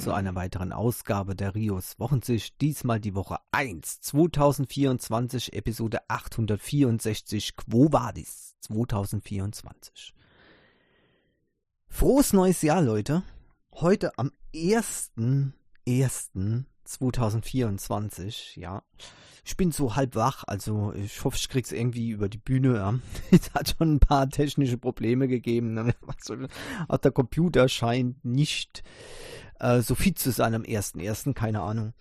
zu einer weiteren Ausgabe der Rios Wochensicht. Diesmal die Woche 1, 2024, Episode 864, Quo Vadis 2024. Frohes neues Jahr, Leute. Heute am 1.1.2024, ja. Ich bin so halb wach, also ich hoffe, ich krieg's irgendwie über die Bühne. Ja. Es hat schon ein paar technische Probleme gegeben. Ne? Auch der Computer scheint nicht äh, so zu sein am 1.1., keine Ahnung.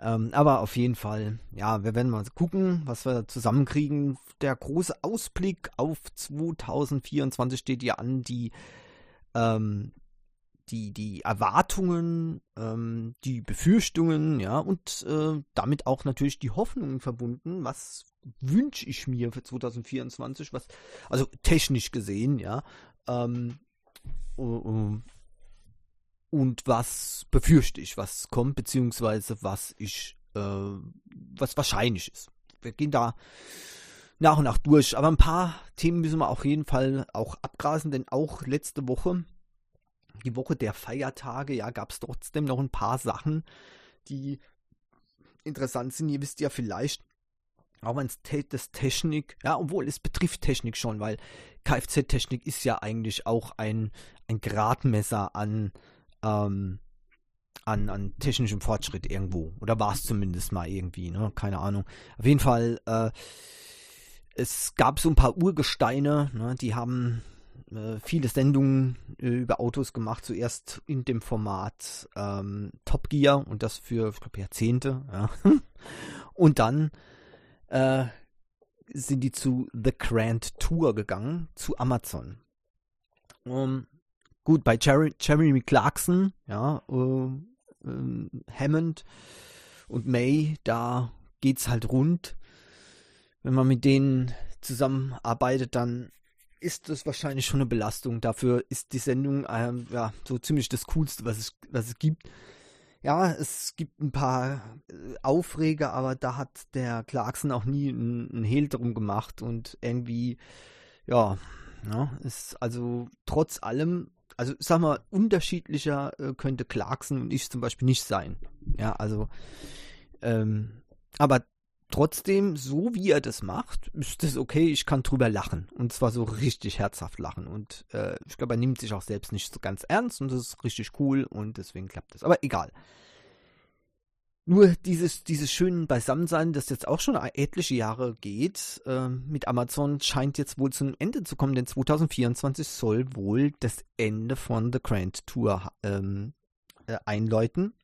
Ähm, aber auf jeden Fall, ja, wir werden mal gucken, was wir zusammenkriegen. Der große Ausblick auf 2024 steht ja an, die ähm, die, die Erwartungen, ähm, die Befürchtungen, ja, und äh, damit auch natürlich die Hoffnungen verbunden. Was wünsche ich mir für 2024? Was, also technisch gesehen, ja. Ähm, uh, und was befürchte ich, was kommt, beziehungsweise was ich, äh, was wahrscheinlich ist. Wir gehen da nach und nach durch, aber ein paar Themen müssen wir auf jeden Fall auch abgrasen, denn auch letzte Woche die Woche der Feiertage, ja, gab es trotzdem noch ein paar Sachen, die interessant sind. Ihr wisst ja vielleicht, auch wenn es das Technik, ja, obwohl es betrifft Technik schon, weil Kfz-Technik ist ja eigentlich auch ein, ein Gradmesser an, ähm, an, an technischem Fortschritt irgendwo. Oder war es zumindest mal irgendwie, ne? Keine Ahnung. Auf jeden Fall, äh, es gab so ein paar Urgesteine, ne? die haben äh, viele Sendungen äh, über Autos gemacht, zuerst in dem Format ähm, Top Gear und das für, ich glaube, Jahrzehnte. Ja. und dann äh, sind die zu The Grand Tour gegangen, zu Amazon. Um, gut, bei Jerry, Jeremy Clarkson, ja, äh, Hammond und May, da geht's halt rund. Wenn man mit denen zusammenarbeitet, dann ist das wahrscheinlich schon eine Belastung. Dafür ist die Sendung ähm, ja so ziemlich das Coolste, was es, was es gibt. Ja, es gibt ein paar äh, Aufreger, aber da hat der Clarkson auch nie einen Hehl drum gemacht und irgendwie, ja, ja, ist also trotz allem, also sag mal, unterschiedlicher äh, könnte Clarkson und ich zum Beispiel nicht sein. Ja, also, ähm, aber trotzdem, so wie er das macht, ist das okay, ich kann drüber lachen. Und zwar so richtig herzhaft lachen. Und äh, ich glaube, er nimmt sich auch selbst nicht so ganz ernst und das ist richtig cool und deswegen klappt das. Aber egal. Nur dieses, dieses schöne Beisammensein, das jetzt auch schon etliche Jahre geht, äh, mit Amazon scheint jetzt wohl zum Ende zu kommen, denn 2024 soll wohl das Ende von The Grand Tour ähm, äh, einläuten.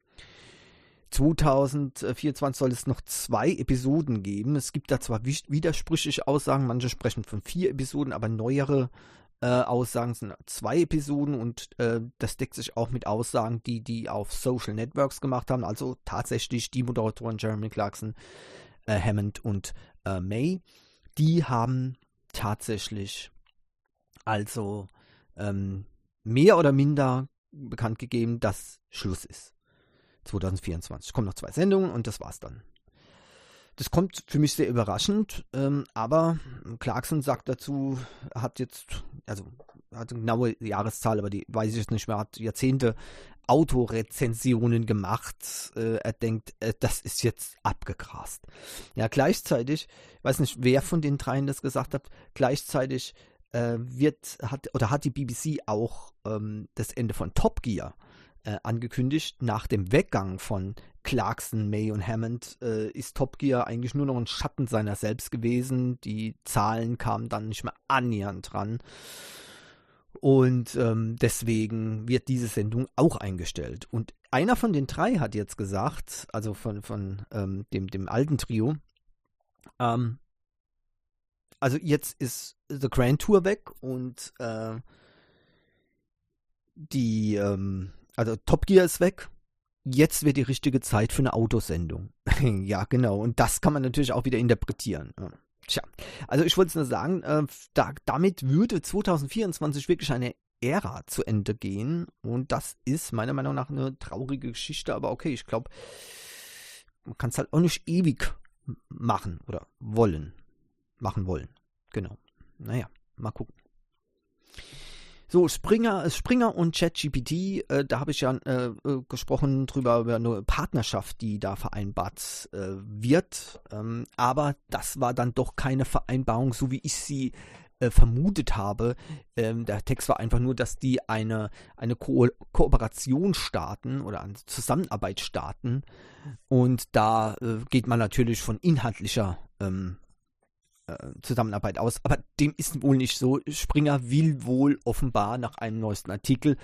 2024 soll es noch zwei Episoden geben. Es gibt da zwar widersprüchliche Aussagen, manche sprechen von vier Episoden, aber neuere äh, Aussagen sind zwei Episoden und äh, das deckt sich auch mit Aussagen, die die auf Social Networks gemacht haben. Also tatsächlich die Moderatoren Jeremy Clarkson, äh, Hammond und äh, May, die haben tatsächlich also ähm, mehr oder minder bekannt gegeben, dass Schluss ist. 2024. Kommen noch zwei Sendungen und das war's dann. Das kommt für mich sehr überraschend, ähm, aber Clarkson sagt dazu, hat jetzt, also hat eine genaue Jahreszahl, aber die weiß ich jetzt nicht mehr, hat Jahrzehnte Autorezensionen gemacht. Äh, er denkt, äh, das ist jetzt abgegrast. Ja, gleichzeitig, ich weiß nicht, wer von den dreien das gesagt hat, gleichzeitig äh, wird, hat, oder hat die BBC auch ähm, das Ende von Top Gear äh, angekündigt. Nach dem Weggang von Clarkson, May und Hammond äh, ist Top Gear eigentlich nur noch ein Schatten seiner selbst gewesen. Die Zahlen kamen dann nicht mehr annähernd dran. Und ähm, deswegen wird diese Sendung auch eingestellt. Und einer von den drei hat jetzt gesagt, also von, von ähm, dem, dem alten Trio, ähm, also jetzt ist The Grand Tour weg und äh, die, ähm, also Top Gear ist weg. Jetzt wird die richtige Zeit für eine Autosendung. ja, genau. Und das kann man natürlich auch wieder interpretieren. Tja, also ich wollte es nur sagen, äh, da, damit würde 2024 wirklich eine Ära zu Ende gehen. Und das ist meiner Meinung nach eine traurige Geschichte. Aber okay, ich glaube, man kann es halt auch nicht ewig machen oder wollen. Machen wollen. Genau. Naja, mal gucken. So, Springer, Springer und ChatGPT, äh, da habe ich ja äh, äh, gesprochen drüber, über eine Partnerschaft, die da vereinbart äh, wird. Ähm, aber das war dann doch keine Vereinbarung, so wie ich sie äh, vermutet habe. Ähm, der Text war einfach nur, dass die eine, eine Ko Kooperation starten oder eine Zusammenarbeit starten. Und da äh, geht man natürlich von inhaltlicher ähm, äh, Zusammenarbeit aus. Aber dem ist wohl nicht so. Springer will wohl offenbar nach einem neuesten Artikel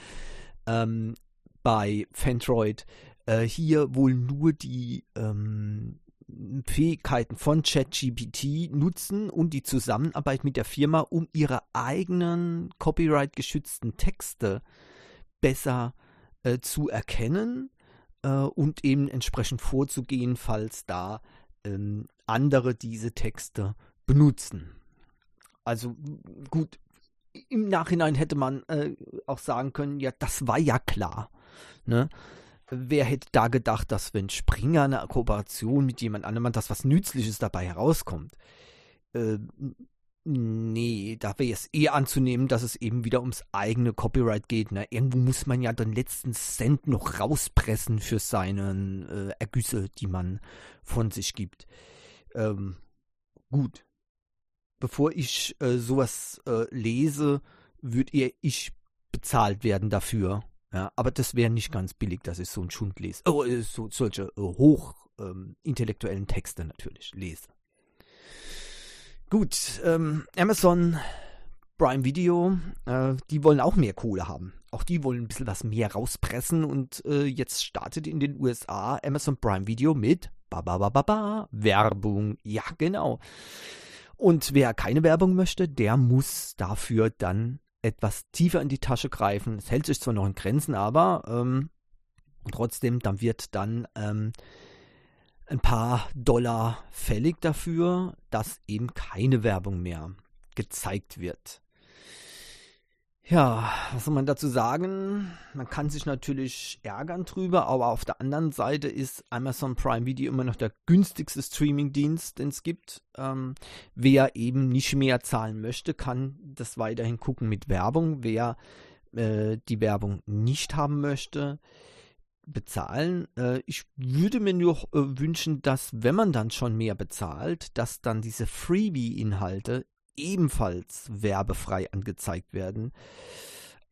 ähm, bei Fandroid äh, hier wohl nur die ähm, Fähigkeiten von ChatGPT nutzen und die Zusammenarbeit mit der Firma, um ihre eigenen copyright-geschützten Texte besser äh, zu erkennen äh, und eben entsprechend vorzugehen, falls da ähm, andere diese Texte benutzen. Also gut, im Nachhinein hätte man äh, auch sagen können, ja, das war ja klar. Ne? Wer hätte da gedacht, dass wenn Springer eine Kooperation mit jemand anderem, dass was Nützliches dabei herauskommt? Äh, nee, da wäre es eher anzunehmen, dass es eben wieder ums eigene Copyright geht. Ne? Irgendwo muss man ja den letzten Cent noch rauspressen für seine äh, Ergüsse, die man von sich gibt. Ähm, gut, bevor ich äh, sowas äh, lese, würde ich bezahlt werden dafür. Ja, aber das wäre nicht ganz billig, dass ich so einen Schund lese. Oh, äh, so, solche äh, hoch ähm, Texte natürlich lese. Gut, ähm, Amazon Prime Video, äh, die wollen auch mehr Kohle haben. Auch die wollen ein bisschen was mehr rauspressen und äh, jetzt startet in den USA Amazon Prime Video mit ba, ba, ba, ba, ba, Werbung. Ja, genau. Und wer keine Werbung möchte, der muss dafür dann etwas tiefer in die Tasche greifen. Es hält sich zwar noch in Grenzen, aber ähm, trotzdem, dann wird dann ähm, ein paar Dollar fällig dafür, dass eben keine Werbung mehr gezeigt wird. Ja, was soll man dazu sagen? Man kann sich natürlich ärgern drüber, aber auf der anderen Seite ist Amazon Prime Video immer noch der günstigste Streaming-Dienst, den es gibt. Ähm, wer eben nicht mehr zahlen möchte, kann das weiterhin gucken mit Werbung. Wer äh, die Werbung nicht haben möchte, bezahlen. Äh, ich würde mir nur äh, wünschen, dass wenn man dann schon mehr bezahlt, dass dann diese Freebie-Inhalte ebenfalls werbefrei angezeigt werden.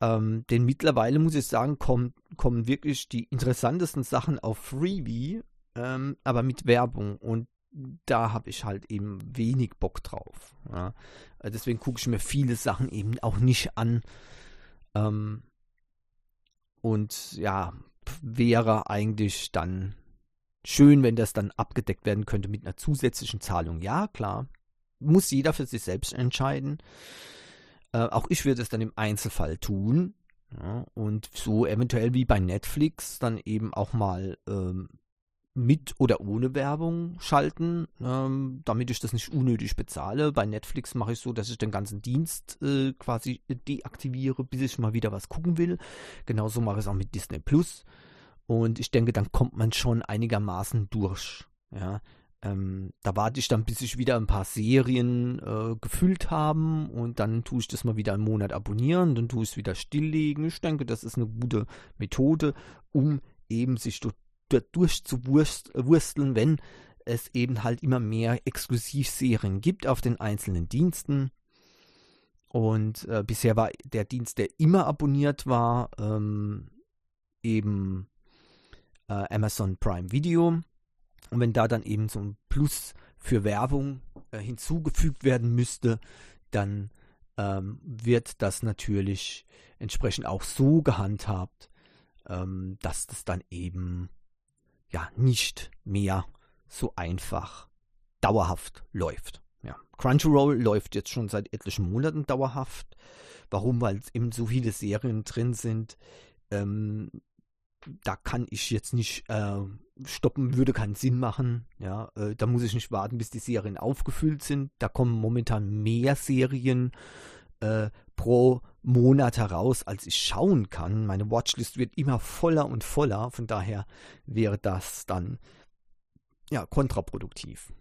Ähm, denn mittlerweile muss ich sagen, kommen, kommen wirklich die interessantesten Sachen auf Freebie, ähm, aber mit Werbung. Und da habe ich halt eben wenig Bock drauf. Ja. Äh, deswegen gucke ich mir viele Sachen eben auch nicht an. Ähm, und ja, wäre eigentlich dann schön, wenn das dann abgedeckt werden könnte mit einer zusätzlichen Zahlung. Ja, klar, muss jeder für sich selbst entscheiden. Äh, auch ich würde es dann im Einzelfall tun. Ja, und so eventuell wie bei Netflix dann eben auch mal ähm, mit oder ohne Werbung schalten, ähm, damit ich das nicht unnötig bezahle. Bei Netflix mache ich so, dass ich den ganzen Dienst äh, quasi deaktiviere, bis ich mal wieder was gucken will. Genauso mache ich es auch mit Disney Plus. Und ich denke, dann kommt man schon einigermaßen durch. Ja, ähm, da warte ich dann, bis sich wieder ein paar Serien äh, gefüllt haben und dann tue ich das mal wieder einen Monat abonnieren, dann tue ich es wieder stilllegen. Ich denke, das ist eine gute Methode, um eben sich durchzuwursteln, wenn es eben halt immer mehr Exklusivserien gibt auf den einzelnen Diensten. Und äh, bisher war der Dienst, der immer abonniert war, ähm, eben äh, Amazon Prime Video. Und wenn da dann eben so ein Plus für Werbung äh, hinzugefügt werden müsste, dann ähm, wird das natürlich entsprechend auch so gehandhabt, ähm, dass das dann eben ja nicht mehr so einfach dauerhaft läuft. Ja. Crunchyroll läuft jetzt schon seit etlichen Monaten dauerhaft. Warum? Weil eben so viele Serien drin sind, ähm, da kann ich jetzt nicht äh, stoppen, würde keinen Sinn machen. Ja, äh, da muss ich nicht warten, bis die Serien aufgefüllt sind. Da kommen momentan mehr Serien äh, pro Monat heraus, als ich schauen kann. Meine Watchlist wird immer voller und voller. Von daher wäre das dann ja kontraproduktiv.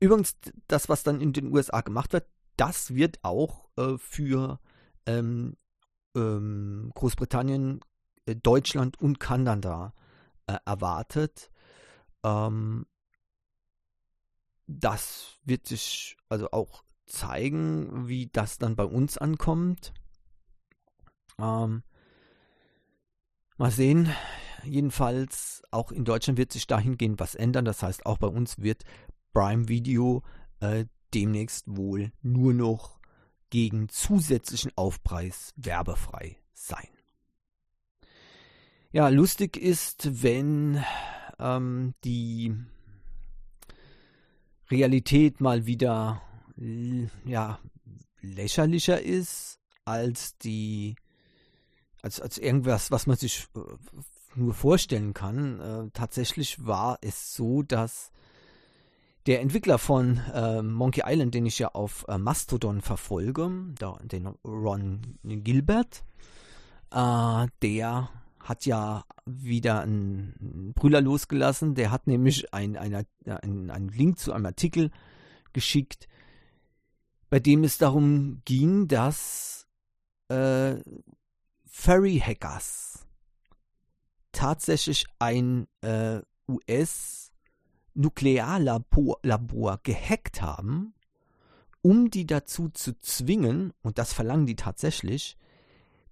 Übrigens, das, was dann in den USA gemacht wird, das wird auch äh, für ähm, ähm, Großbritannien, Deutschland und Kanada äh, erwartet. Ähm, das wird sich also auch zeigen, wie das dann bei uns ankommt. Ähm, mal sehen. Jedenfalls auch in Deutschland wird sich dahingehend was ändern. Das heißt, auch bei uns wird Prime Video äh, demnächst wohl nur noch gegen zusätzlichen Aufpreis werbefrei sein. Ja, lustig ist, wenn ähm, die Realität mal wieder ja, lächerlicher ist als die als, als irgendwas, was man sich äh, nur vorstellen kann. Äh, tatsächlich war es so, dass der Entwickler von äh, Monkey Island, den ich ja auf äh, Mastodon verfolge, da, den Ron Gilbert, äh, der hat ja wieder einen Brüller losgelassen. Der hat nämlich einen ein, ein Link zu einem Artikel geschickt, bei dem es darum ging, dass äh, Furry Hackers tatsächlich ein äh, US Nuklearlabor gehackt haben, um die dazu zu zwingen, und das verlangen die tatsächlich,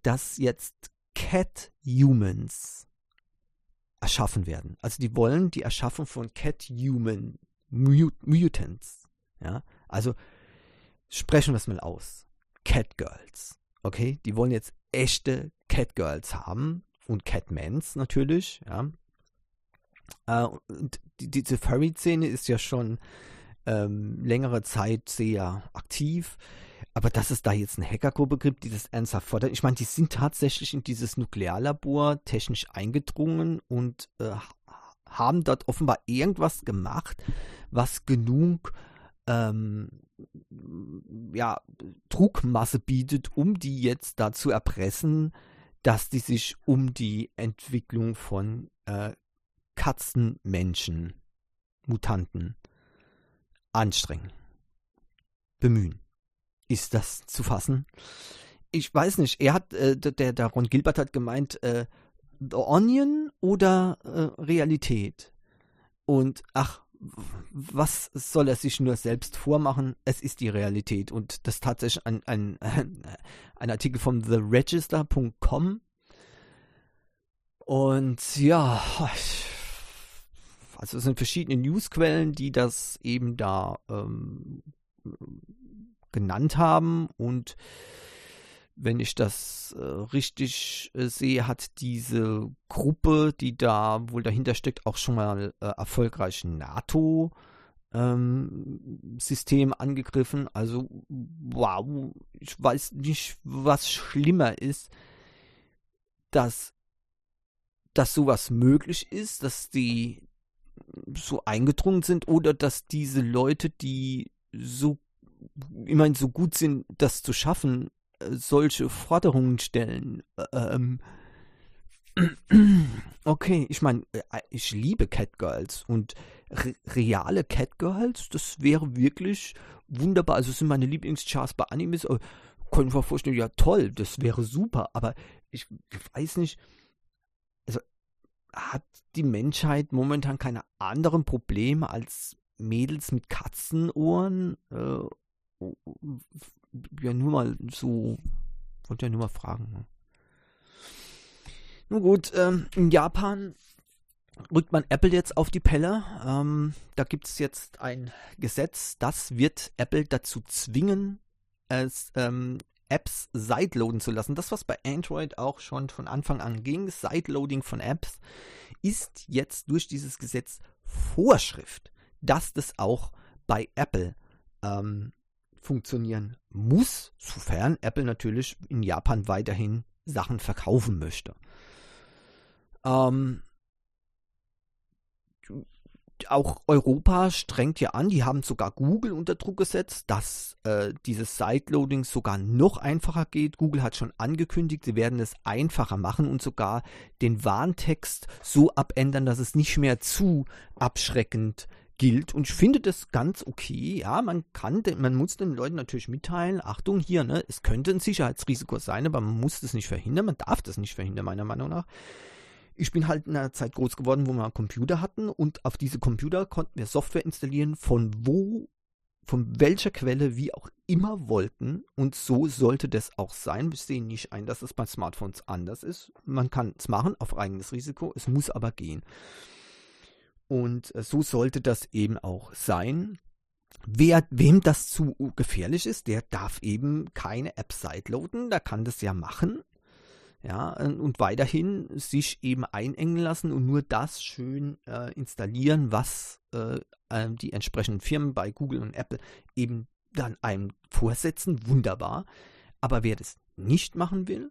dass jetzt Cat Humans erschaffen werden. Also die wollen die Erschaffung von Cat Human Mut Mutants. Ja, also sprechen wir es mal aus. Cat Girls. Okay, die wollen jetzt echte Catgirls haben und Catmans natürlich, ja. Äh, und die, diese Furry-Szene ist ja schon ähm, längere Zeit sehr aktiv. Aber dass es da jetzt eine Hackergruppe gibt, die das ernsthaft fordert, ich meine, die sind tatsächlich in dieses Nuklearlabor technisch eingedrungen und äh, haben dort offenbar irgendwas gemacht, was genug ähm, ja, Druckmasse bietet, um die jetzt dazu erpressen, dass die sich um die Entwicklung von äh, Katzenmenschen, Mutanten anstrengen, bemühen. Ist das zu fassen? Ich weiß nicht. Er hat, äh, der, der Ron Gilbert hat gemeint, äh, The Onion oder äh, Realität? Und ach, was soll er sich nur selbst vormachen? Es ist die Realität. Und das tatsächlich ein, ein, ein Artikel von theregister.com. Und ja, also es sind verschiedene Newsquellen, die das eben da ähm, genannt haben. Und wenn ich das äh, richtig äh, sehe, hat diese Gruppe, die da wohl dahinter steckt, auch schon mal äh, erfolgreich NATO ähm, System angegriffen. Also wow, ich weiß nicht, was schlimmer ist, dass dass sowas möglich ist, dass die so eingedrungen sind oder dass diese Leute, die so immerhin so gut sind, das zu schaffen, solche Forderungen stellen. Ähm, okay, ich meine, äh, ich liebe Catgirls und re reale Catgirls, das wäre wirklich wunderbar. Also, es sind meine Lieblingscharts bei Animes. Äh, kann ich mir vorstellen, ja toll, das wäre super, aber ich weiß nicht, also hat die Menschheit momentan keine anderen Probleme als Mädels mit Katzenohren? Äh, ja nur mal so, wollte ja nur mal fragen. Ne? Nun gut, ähm, in Japan rückt man Apple jetzt auf die Pelle. Ähm, da gibt es jetzt ein Gesetz, das wird Apple dazu zwingen, es, ähm, Apps sideloaden zu lassen. Das, was bei Android auch schon von Anfang an ging, Sideloading von Apps, ist jetzt durch dieses Gesetz Vorschrift, dass das auch bei Apple ähm, funktionieren muss, sofern Apple natürlich in Japan weiterhin Sachen verkaufen möchte. Ähm, auch Europa strengt ja an, die haben sogar Google unter Druck gesetzt, dass äh, dieses Sideloading sogar noch einfacher geht. Google hat schon angekündigt, sie werden es einfacher machen und sogar den Warntext so abändern, dass es nicht mehr zu abschreckend gilt und ich finde das ganz okay. Ja, man kann, man muss den Leuten natürlich mitteilen, Achtung hier, ne, es könnte ein Sicherheitsrisiko sein, aber man muss das nicht verhindern, man darf das nicht verhindern, meiner Meinung nach. Ich bin halt in einer Zeit groß geworden, wo wir Computer hatten und auf diese Computer konnten wir Software installieren, von wo, von welcher Quelle wie auch immer wollten und so sollte das auch sein. Wir sehen nicht ein, dass es bei Smartphones anders ist. Man kann es machen auf eigenes Risiko, es muss aber gehen. Und äh, so sollte das eben auch sein. Wer, wem das zu gefährlich ist, der darf eben keine App sideloaden. Der kann das ja machen. Ja, und weiterhin sich eben einengen lassen und nur das schön äh, installieren, was äh, ähm, die entsprechenden Firmen bei Google und Apple eben dann einem vorsetzen. Wunderbar. Aber wer das nicht machen will,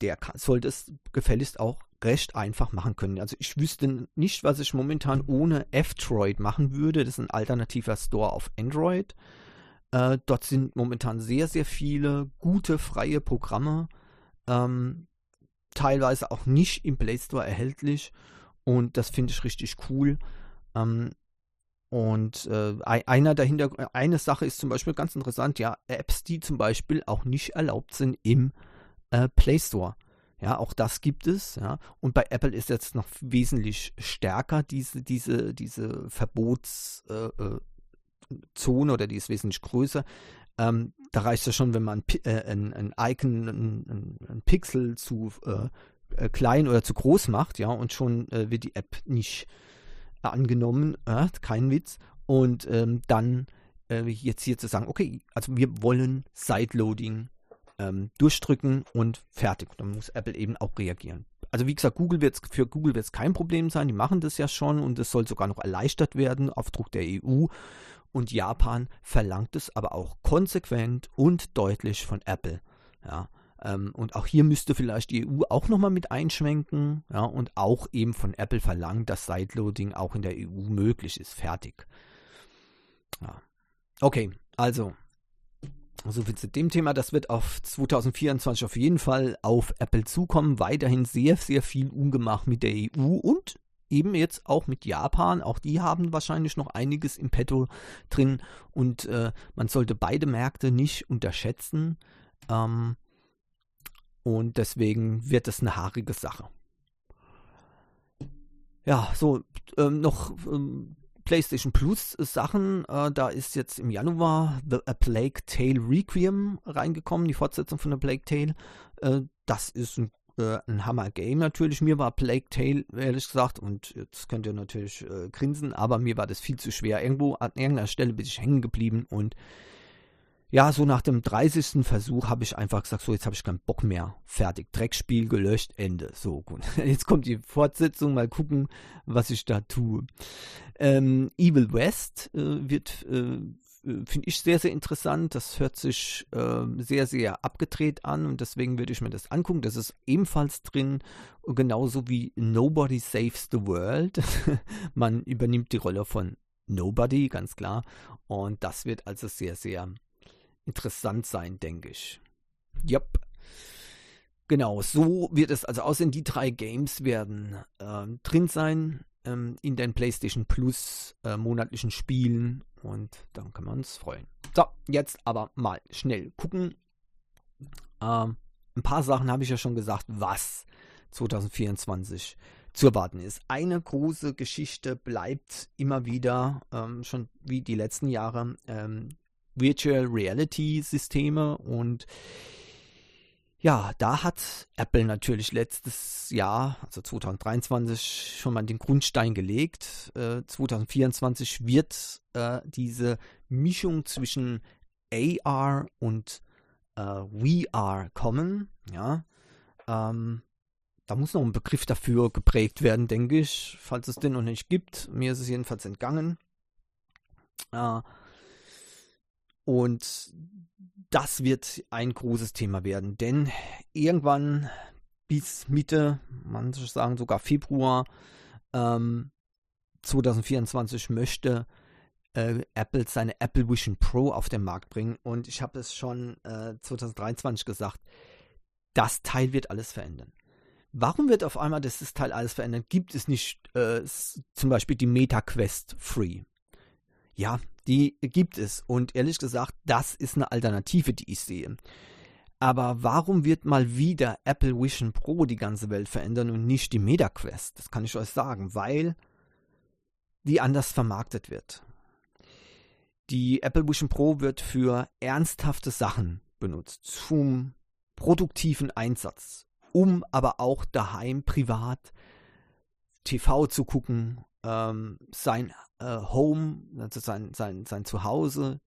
der sollte es gefälligst auch recht einfach machen können. Also ich wüsste nicht, was ich momentan ohne F-Droid machen würde. Das ist ein alternativer Store auf Android. Äh, dort sind momentan sehr, sehr viele gute freie Programme, ähm, teilweise auch nicht im Play Store erhältlich. Und das finde ich richtig cool. Ähm, und äh, einer dahinter, eine Sache ist zum Beispiel ganz interessant, ja, Apps, die zum Beispiel auch nicht erlaubt sind im äh, Play Store. Ja, auch das gibt es, ja. Und bei Apple ist jetzt noch wesentlich stärker diese, diese, diese Verbotszone äh, äh oder die ist wesentlich größer. Ähm, da reicht es schon, wenn man äh, ein, ein Icon, ein, ein Pixel zu äh, äh, klein oder zu groß macht, ja, und schon äh, wird die App nicht angenommen, kein Witz. Und ähm, dann jetzt hier zu sagen, okay, also wir wollen Sideloading ähm, durchdrücken und fertig. Dann muss Apple eben auch reagieren. Also wie gesagt, Google wird's, für Google wird es kein Problem sein, die machen das ja schon und es soll sogar noch erleichtert werden auf Druck der EU. Und Japan verlangt es aber auch konsequent und deutlich von Apple. Ja, ähm, und auch hier müsste vielleicht die EU auch nochmal mit einschwenken ja, und auch eben von Apple verlangen, dass Sideloading auch in der EU möglich ist. Fertig. Ja. Okay, also so viel zu dem Thema. Das wird auf 2024 auf jeden Fall auf Apple zukommen. Weiterhin sehr, sehr viel Ungemach mit der EU und eben jetzt auch mit Japan. Auch die haben wahrscheinlich noch einiges im Petto drin und äh, man sollte beide Märkte nicht unterschätzen. Ähm, und deswegen wird es eine haarige Sache. Ja, so ähm, noch ähm, PlayStation Plus Sachen. Äh, da ist jetzt im Januar The A Plague Tale Requiem reingekommen, die Fortsetzung von The Plague Tale. Äh, das ist ein, äh, ein Hammer-Game natürlich. Mir war Plague Tale, ehrlich gesagt, und jetzt könnt ihr natürlich äh, grinsen, aber mir war das viel zu schwer. Irgendwo an irgendeiner Stelle bin ich hängen geblieben und ja, so nach dem 30. Versuch habe ich einfach gesagt, so jetzt habe ich keinen Bock mehr. Fertig. Dreckspiel gelöscht, Ende. So gut. Jetzt kommt die Fortsetzung, mal gucken, was ich da tue. Ähm, Evil West äh, wird, äh, finde ich sehr, sehr interessant. Das hört sich äh, sehr, sehr abgedreht an und deswegen würde ich mir das angucken. Das ist ebenfalls drin, genauso wie Nobody Saves the World. Man übernimmt die Rolle von Nobody, ganz klar. Und das wird also sehr, sehr interessant sein, denke ich. Jupp. Genau, so wird es also aussehen. Die drei Games werden äh, drin sein ähm, in den PlayStation Plus äh, monatlichen Spielen und dann kann man uns freuen. So, jetzt aber mal schnell gucken. Ähm, ein paar Sachen habe ich ja schon gesagt, was 2024 zu erwarten ist. Eine große Geschichte bleibt immer wieder, ähm, schon wie die letzten Jahre, ähm, Virtual Reality Systeme und ja, da hat Apple natürlich letztes Jahr, also 2023, schon mal den Grundstein gelegt. Äh, 2024 wird äh, diese Mischung zwischen AR und äh, VR kommen. Ja, ähm, da muss noch ein Begriff dafür geprägt werden, denke ich, falls es den noch nicht gibt. Mir ist es jedenfalls entgangen. Äh, und das wird ein großes Thema werden, denn irgendwann bis Mitte, manche sagen sogar Februar ähm, 2024 möchte äh, Apple seine Apple Vision Pro auf den Markt bringen. Und ich habe es schon äh, 2023 gesagt, das Teil wird alles verändern. Warum wird auf einmal das Teil alles verändert? Gibt es nicht äh, zum Beispiel die MetaQuest Free? Ja, die gibt es. Und ehrlich gesagt, das ist eine Alternative, die ich sehe. Aber warum wird mal wieder Apple Vision Pro die ganze Welt verändern und nicht die MetaQuest? Das kann ich euch sagen, weil die anders vermarktet wird. Die Apple Vision Pro wird für ernsthafte Sachen benutzt, zum produktiven Einsatz, um aber auch daheim privat TV zu gucken, ähm, sein äh, Home, also sein, sein, sein Zuhause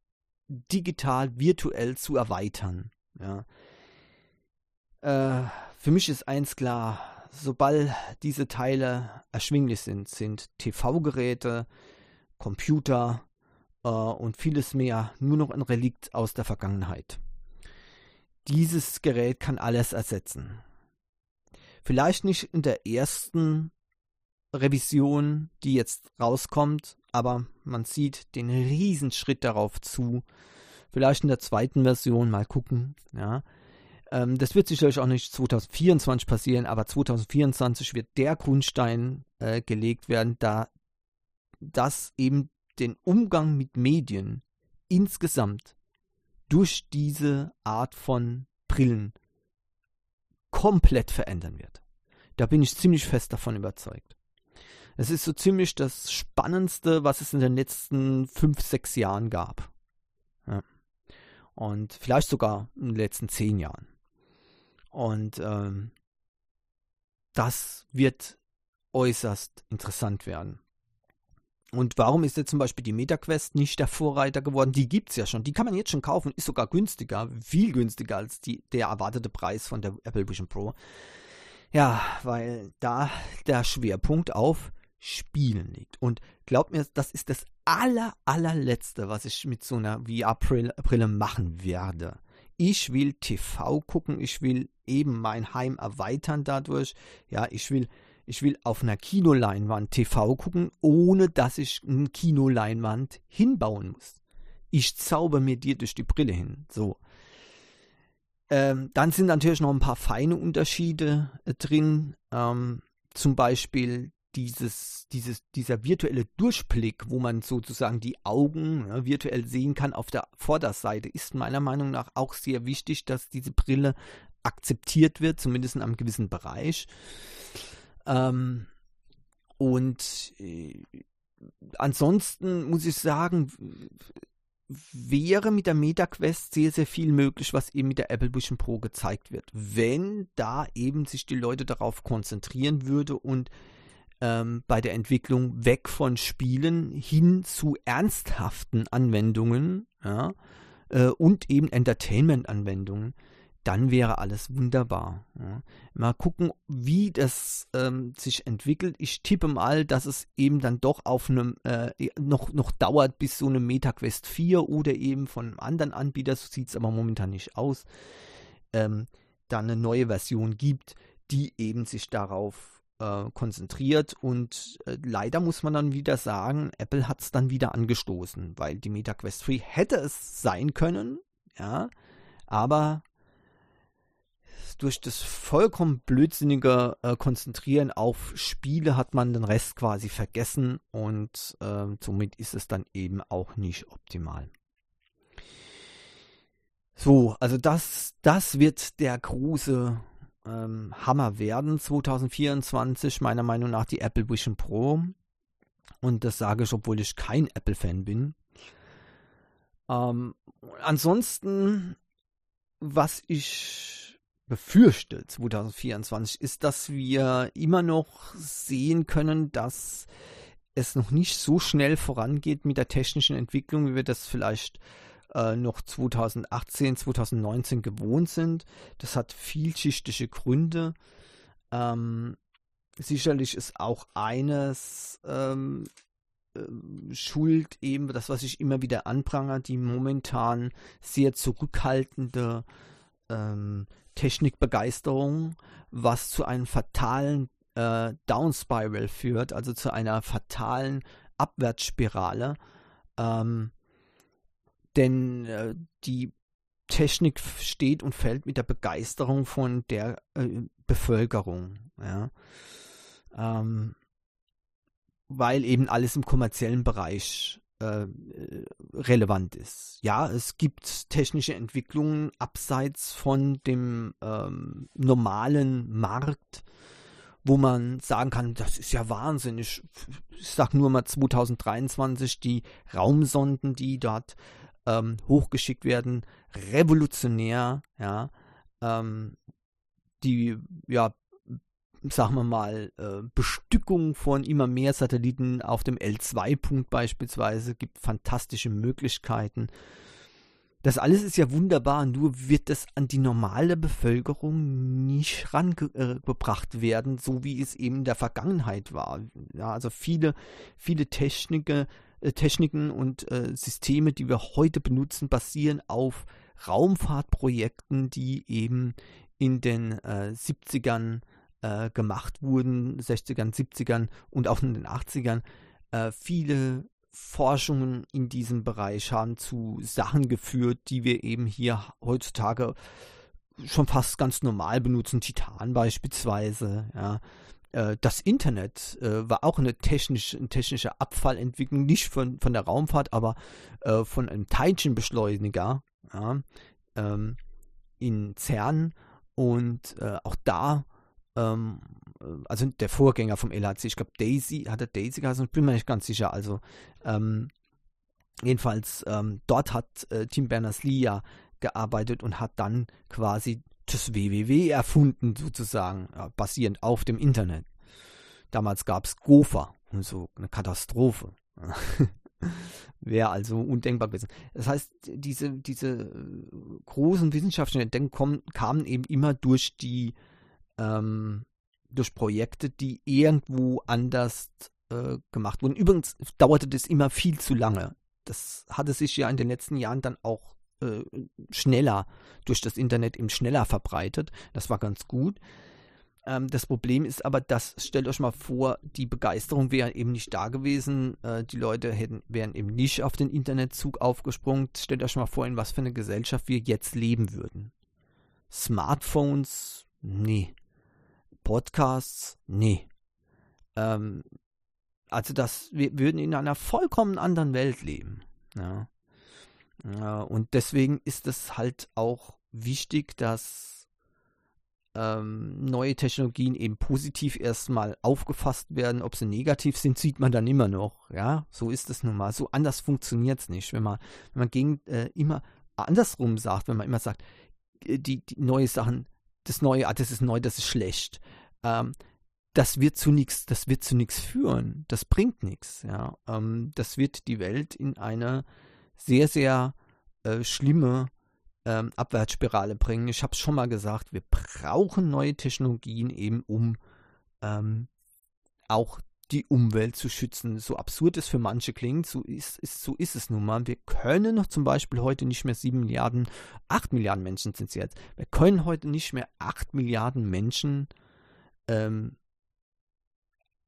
digital, virtuell zu erweitern. Ja. Äh, für mich ist eins klar, sobald diese Teile erschwinglich sind, sind TV-Geräte, Computer äh, und vieles mehr nur noch ein Relikt aus der Vergangenheit. Dieses Gerät kann alles ersetzen. Vielleicht nicht in der ersten Revision, die jetzt rauskommt, aber man sieht den Riesenschritt darauf zu. Vielleicht in der zweiten Version mal gucken, ja. Ähm, das wird sicherlich auch nicht 2024 passieren, aber 2024 wird der Grundstein äh, gelegt werden, da das eben den Umgang mit Medien insgesamt durch diese Art von Brillen komplett verändern wird. Da bin ich ziemlich fest davon überzeugt. Es ist so ziemlich das Spannendste, was es in den letzten fünf, sechs Jahren gab. Ja. Und vielleicht sogar in den letzten zehn Jahren. Und ähm, das wird äußerst interessant werden. Und warum ist jetzt zum Beispiel die MetaQuest nicht der Vorreiter geworden? Die gibt es ja schon. Die kann man jetzt schon kaufen, ist sogar günstiger, viel günstiger als die, der erwartete Preis von der Apple Vision Pro. Ja, weil da der Schwerpunkt auf Spielen liegt. Und glaubt mir, das ist das aller, allerletzte, was ich mit so einer VR-Brille machen werde. Ich will TV gucken, ich will eben mein Heim erweitern dadurch. Ja, ich will, ich will auf einer Kinoleinwand TV gucken, ohne dass ich eine Kinoleinwand hinbauen muss. Ich zauber mir dir durch die Brille hin. So. Ähm, dann sind natürlich noch ein paar feine Unterschiede äh, drin. Ähm, zum Beispiel dieses, dieses, dieser virtuelle Durchblick, wo man sozusagen die Augen ja, virtuell sehen kann auf der Vorderseite, ist meiner Meinung nach auch sehr wichtig, dass diese Brille akzeptiert wird, zumindest in einem gewissen Bereich. Ähm, und äh, ansonsten muss ich sagen, wäre mit der MetaQuest sehr, sehr viel möglich, was eben mit der Apple Vision Pro gezeigt wird. Wenn da eben sich die Leute darauf konzentrieren würde und ähm, bei der Entwicklung weg von Spielen hin zu ernsthaften Anwendungen ja, äh, und eben Entertainment-Anwendungen, dann wäre alles wunderbar. Ja. Mal gucken, wie das ähm, sich entwickelt. Ich tippe mal, dass es eben dann doch auf einem äh, noch, noch dauert bis so eine MetaQuest 4 oder eben von einem anderen Anbieter, so sieht es aber momentan nicht aus, ähm, dann eine neue Version gibt, die eben sich darauf äh, konzentriert und äh, leider muss man dann wieder sagen, Apple hat es dann wieder angestoßen, weil die MetaQuest 3 hätte es sein können, ja, aber durch das vollkommen blödsinnige äh, Konzentrieren auf Spiele hat man den Rest quasi vergessen und äh, somit ist es dann eben auch nicht optimal. So, also das, das wird der große ähm, Hammer werden 2024, meiner Meinung nach die Apple Vision Pro. Und das sage ich, obwohl ich kein Apple-Fan bin. Ähm, ansonsten, was ich befürchte 2024, ist, dass wir immer noch sehen können, dass es noch nicht so schnell vorangeht mit der technischen Entwicklung, wie wir das vielleicht äh, noch 2018, 2019 gewohnt sind. Das hat vielschichtige Gründe. Ähm, sicherlich ist auch eines ähm, äh, Schuld eben das, was ich immer wieder anprangere, die momentan sehr zurückhaltende ähm, Technikbegeisterung, was zu einem fatalen äh, Downspiral führt, also zu einer fatalen Abwärtsspirale. Ähm, denn äh, die Technik steht und fällt mit der Begeisterung von der äh, Bevölkerung. Ja. Ähm, weil eben alles im kommerziellen Bereich äh, relevant ist. Ja, es gibt technische Entwicklungen abseits von dem ähm, normalen Markt, wo man sagen kann, das ist ja Wahnsinn. Ich, ich sag nur mal 2023, die Raumsonden, die dort ähm, hochgeschickt werden, revolutionär, ja, ähm, die ja sagen wir mal, äh, Bestückung von immer mehr Satelliten auf dem L2-Punkt beispielsweise, gibt fantastische Möglichkeiten. Das alles ist ja wunderbar, nur wird das an die normale Bevölkerung nicht rangebracht werden, so wie es eben in der Vergangenheit war. Ja, also viele, viele Techniken, äh, Techniken und äh, Systeme, die wir heute benutzen, basieren auf Raumfahrtprojekten, die eben in den äh, 70ern äh, gemacht wurden, 60ern, 70ern und auch in den 80ern. Äh, viele Forschungen in diesem Bereich haben zu Sachen geführt, die wir eben hier heutzutage schon fast ganz normal benutzen, Titan beispielsweise, ja. Äh, das Internet äh, war auch eine technische, eine technische Abfallentwicklung, nicht von, von der Raumfahrt, aber äh, von einem Teilchenbeschleuniger ja, ähm, in CERN. Und auch da ähm, also der Vorgänger vom LHC, ich glaube Daisy, hat er Daisy geheißen, ich bin mir nicht ganz sicher. Also ähm, jedenfalls dort hat Tim Berners-Lee ja gearbeitet und hat dann quasi das WWW erfunden sozusagen, ja, basierend auf dem Internet. Damals gab es Gopher und so eine Katastrophe. Wäre also undenkbar gewesen. Das heißt, diese, diese großen wissenschaftlichen Entdeckungen kamen eben immer durch die ähm, durch Projekte, die irgendwo anders äh, gemacht wurden. Übrigens dauerte das immer viel zu lange. Das hatte sich ja in den letzten Jahren dann auch äh, schneller durch das Internet eben schneller verbreitet. Das war ganz gut. Ähm, das Problem ist aber, dass, stellt euch mal vor, die Begeisterung wäre eben nicht da gewesen. Äh, die Leute hätten, wären eben nicht auf den Internetzug aufgesprungen. Stellt euch mal vor, in was für eine Gesellschaft wir jetzt leben würden. Smartphones, nee. Podcasts, nee. Ähm, also das, wir würden in einer vollkommen anderen Welt leben. Ja. Und deswegen ist es halt auch wichtig, dass ähm, neue Technologien eben positiv erstmal aufgefasst werden. Ob sie negativ sind, sieht man dann immer noch. Ja, so ist es nun mal. So anders funktioniert es nicht. Wenn man, wenn man gegen, äh, immer andersrum sagt, wenn man immer sagt, äh, die, die neue Sachen, das Neue, ah, das ist neu, das ist schlecht ähm, das wird zu nichts, das wird zu nichts führen. Das bringt nichts. Ja, ähm, das wird die Welt in eine sehr, sehr äh, schlimme ähm, Abwärtsspirale bringen. Ich habe es schon mal gesagt, wir brauchen neue Technologien eben, um ähm, auch die Umwelt zu schützen. So absurd es für manche klingt, so ist, ist, so ist es nun mal. Wir können noch zum Beispiel heute nicht mehr 7 Milliarden, 8 Milliarden Menschen sind es jetzt. Wir können heute nicht mehr 8 Milliarden Menschen ähm,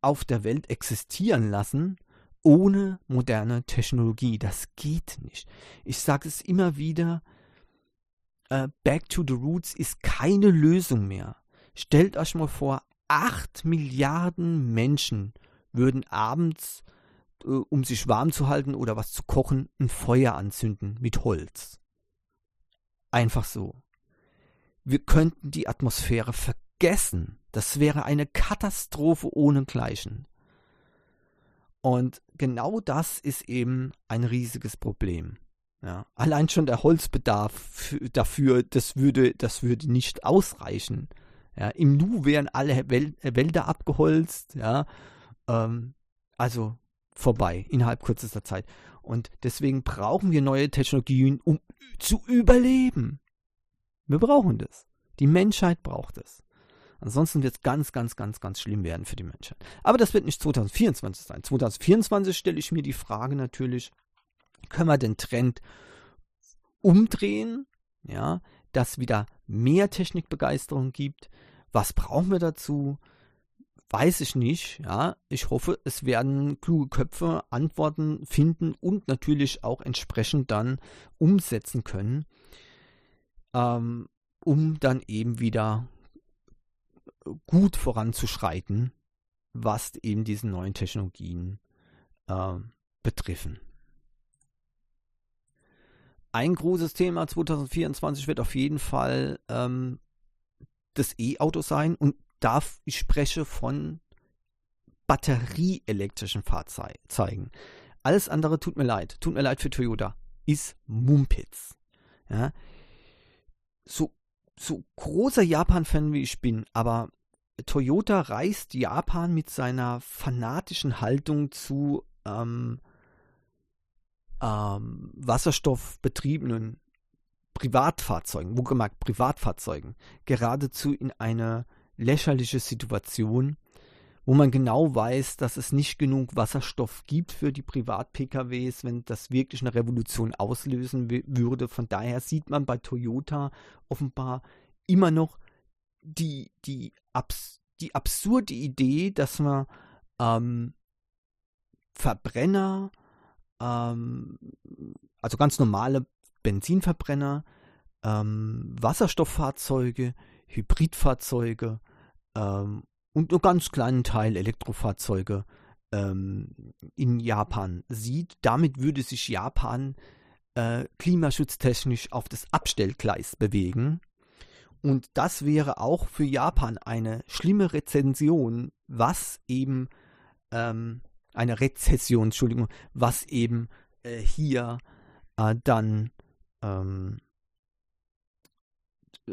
auf der Welt existieren lassen ohne moderne Technologie. Das geht nicht. Ich sage es immer wieder, äh, Back to the Roots ist keine Lösung mehr. Stellt euch mal vor, 8 Milliarden Menschen würden abends, äh, um sich warm zu halten oder was zu kochen, ein Feuer anzünden mit Holz. Einfach so. Wir könnten die Atmosphäre vergessen. Das wäre eine Katastrophe ohnegleichen. Und genau das ist eben ein riesiges Problem. Ja, allein schon der Holzbedarf dafür, das würde, das würde nicht ausreichen. Ja, Im Nu wären alle Wälder abgeholzt, ja, ähm, also vorbei innerhalb kürzester Zeit. Und deswegen brauchen wir neue Technologien, um zu überleben. Wir brauchen das. Die Menschheit braucht es. Ansonsten wird es ganz, ganz, ganz, ganz schlimm werden für die Menschheit. Aber das wird nicht 2024 sein. 2024 stelle ich mir die Frage natürlich, können wir den Trend umdrehen, ja, dass wieder mehr Technikbegeisterung gibt. Was brauchen wir dazu? Weiß ich nicht, ja. Ich hoffe, es werden kluge Köpfe Antworten finden und natürlich auch entsprechend dann umsetzen können. ähm, um dann eben wieder gut voranzuschreiten, was eben diese neuen Technologien äh, betreffen. Ein großes Thema 2024 wird auf jeden Fall ähm, das E-Auto sein und da ich spreche von batterieelektrischen Fahrzeugen. Alles andere tut mir leid, tut mir leid für Toyota, ist Mumpitz. Ja? So, so großer Japan-Fan wie ich bin, aber Toyota reißt Japan mit seiner fanatischen Haltung zu ähm, ähm, wasserstoffbetriebenen Privatfahrzeugen, wo gemerkt Privatfahrzeugen, geradezu in eine lächerliche Situation, wo man genau weiß, dass es nicht genug Wasserstoff gibt für die Privat-PKWs, wenn das wirklich eine Revolution auslösen würde. Von daher sieht man bei Toyota offenbar immer noch die, die, abs die absurde Idee, dass man ähm, Verbrenner, ähm, also ganz normale Benzinverbrenner, ähm, Wasserstofffahrzeuge, Hybridfahrzeuge ähm, und nur ganz kleinen Teil Elektrofahrzeuge ähm, in Japan sieht. Damit würde sich Japan äh, klimaschutztechnisch auf das Abstellgleis bewegen. Und das wäre auch für Japan eine schlimme Rezension, was eben ähm, eine Rezession, Entschuldigung, was eben äh, hier äh, dann ähm,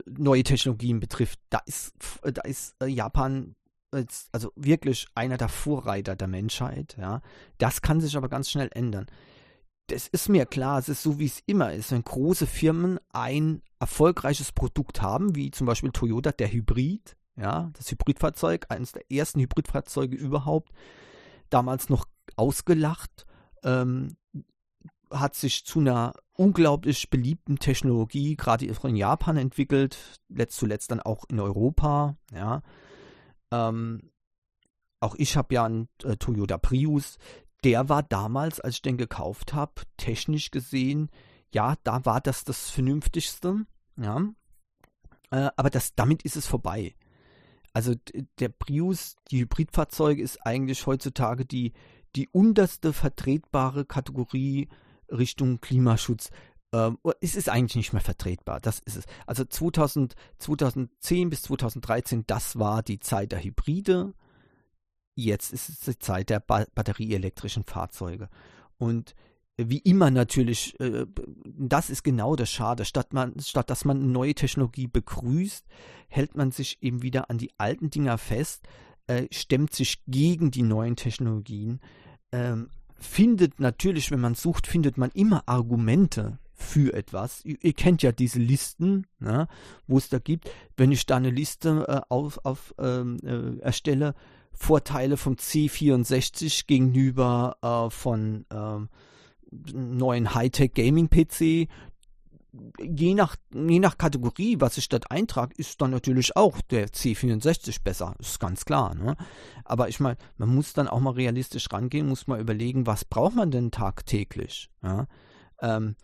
neue Technologien betrifft. Da ist, da ist äh, Japan als, also wirklich einer der Vorreiter der Menschheit. Ja. Das kann sich aber ganz schnell ändern. Das ist mir klar, es ist so, wie es immer ist. Wenn große Firmen ein erfolgreiches Produkt haben, wie zum Beispiel Toyota, der Hybrid, ja, das Hybridfahrzeug, eines der ersten Hybridfahrzeuge überhaupt, damals noch ausgelacht, ähm, hat sich zu einer unglaublich beliebten Technologie, gerade in Japan entwickelt, letzt zuletzt dann auch in Europa, ja. Ähm, auch ich habe ja einen äh, Toyota Prius. Der war damals, als ich den gekauft habe, technisch gesehen, ja, da war das das Vernünftigste, ja. Äh, aber das, damit ist es vorbei. Also der Prius, die Hybridfahrzeuge, ist eigentlich heutzutage die, die unterste vertretbare Kategorie Richtung Klimaschutz. Ähm, es ist eigentlich nicht mehr vertretbar. Das ist es. Also 2000, 2010 bis 2013, das war die Zeit der Hybride. Jetzt ist es die Zeit der ba batterieelektrischen Fahrzeuge. Und wie immer natürlich, äh, das ist genau das Schade. Statt, man, statt dass man neue Technologie begrüßt, hält man sich eben wieder an die alten Dinger fest, äh, stemmt sich gegen die neuen Technologien, ähm, findet natürlich, wenn man sucht, findet man immer Argumente für etwas. Ihr, ihr kennt ja diese Listen, ne, wo es da gibt. Wenn ich da eine Liste äh, auf, auf ähm, äh, erstelle, Vorteile vom C64 gegenüber äh, von ähm, neuen Hightech Gaming PC. Je nach, je nach Kategorie, was ich dort eintrage, ist dann natürlich auch der C64 besser. Ist ganz klar. Ne? Aber ich meine, man muss dann auch mal realistisch rangehen, muss mal überlegen, was braucht man denn tagtäglich? Ja? Ähm,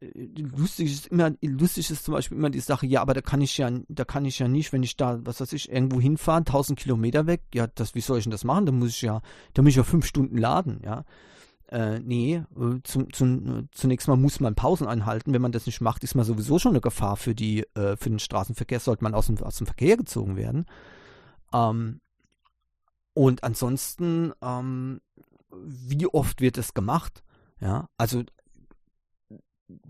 lustig ist immer, lustig ist zum Beispiel immer die Sache, ja, aber da kann ich ja, da kann ich ja nicht, wenn ich da, was weiß ich, irgendwo hinfahren, 1000 Kilometer weg, ja, das, wie soll ich denn das machen? Da muss ich ja, da muss ich ja fünf Stunden laden, ja. Äh, nee, äh, zum, zum, zunächst mal muss man Pausen einhalten. Wenn man das nicht macht, ist man sowieso schon eine Gefahr für die, äh, für den Straßenverkehr, sollte man aus dem, aus dem Verkehr gezogen werden. Ähm, und ansonsten, ähm, wie oft wird es gemacht? Ja, also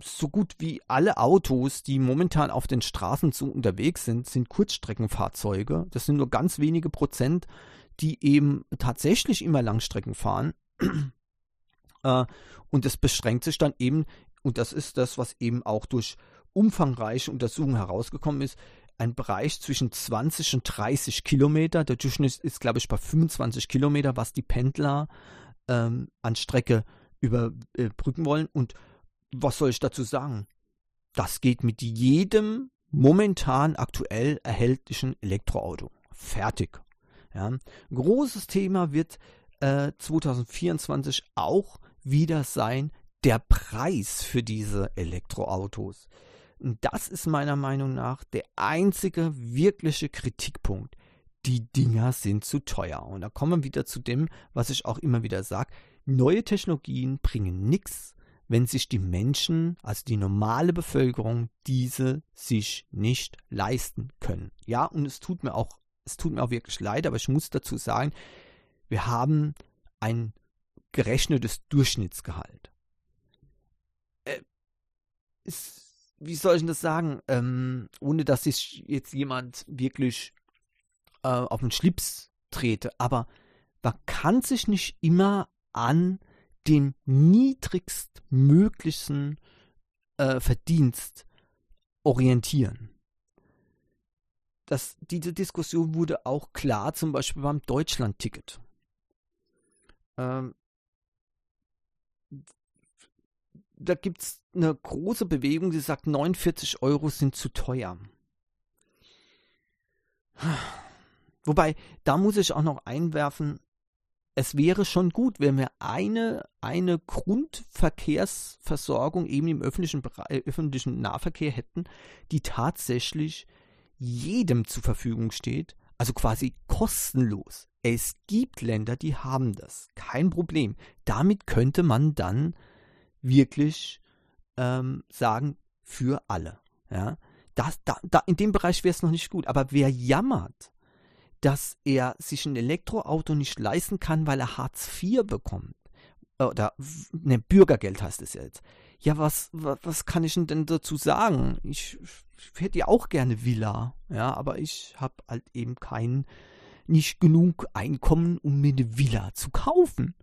so gut wie alle Autos, die momentan auf den Straßen so unterwegs sind, sind Kurzstreckenfahrzeuge. Das sind nur ganz wenige Prozent, die eben tatsächlich immer Langstrecken fahren. Äh, und das beschränkt sich dann eben, und das ist das, was eben auch durch umfangreiche Untersuchungen herausgekommen ist, ein Bereich zwischen 20 und 30 Kilometer. Der Durchschnitt ist, glaube ich, bei 25 Kilometer, was die Pendler ähm, an Strecke überbrücken wollen. Und was soll ich dazu sagen? Das geht mit jedem momentan aktuell erhältlichen Elektroauto. Fertig. Ja. Großes Thema wird äh, 2024 auch wieder sein der Preis für diese Elektroautos. Und das ist meiner Meinung nach der einzige wirkliche Kritikpunkt. Die Dinger sind zu teuer. Und da kommen wir wieder zu dem, was ich auch immer wieder sage. Neue Technologien bringen nichts, wenn sich die Menschen, also die normale Bevölkerung, diese sich nicht leisten können. Ja, und es tut mir auch, es tut mir auch wirklich leid, aber ich muss dazu sagen, wir haben ein gerechnetes Durchschnittsgehalt. Äh, ist, wie soll ich das sagen, ähm, ohne dass sich jetzt jemand wirklich äh, auf den Schlips trete, aber man kann sich nicht immer an dem niedrigstmöglichen äh, Verdienst orientieren. Das, diese Diskussion wurde auch klar, zum Beispiel beim Deutschland-Ticket. Ähm, da gibt es eine große Bewegung, die sagt, 49 Euro sind zu teuer. Wobei, da muss ich auch noch einwerfen, es wäre schon gut, wenn wir eine, eine Grundverkehrsversorgung eben im öffentlichen, Bereich, öffentlichen Nahverkehr hätten, die tatsächlich jedem zur Verfügung steht, also quasi kostenlos. Es gibt Länder, die haben das. Kein Problem. Damit könnte man dann wirklich ähm, sagen, für alle. Ja? Das, da, da, in dem Bereich wäre es noch nicht gut. Aber wer jammert, dass er sich ein Elektroauto nicht leisten kann, weil er Hartz IV bekommt, oder ne, Bürgergeld heißt es jetzt. Ja, was, was, was kann ich denn dazu sagen? Ich, ich hätte ja auch gerne Villa, ja, aber ich habe halt eben kein, nicht genug Einkommen, um mir eine Villa zu kaufen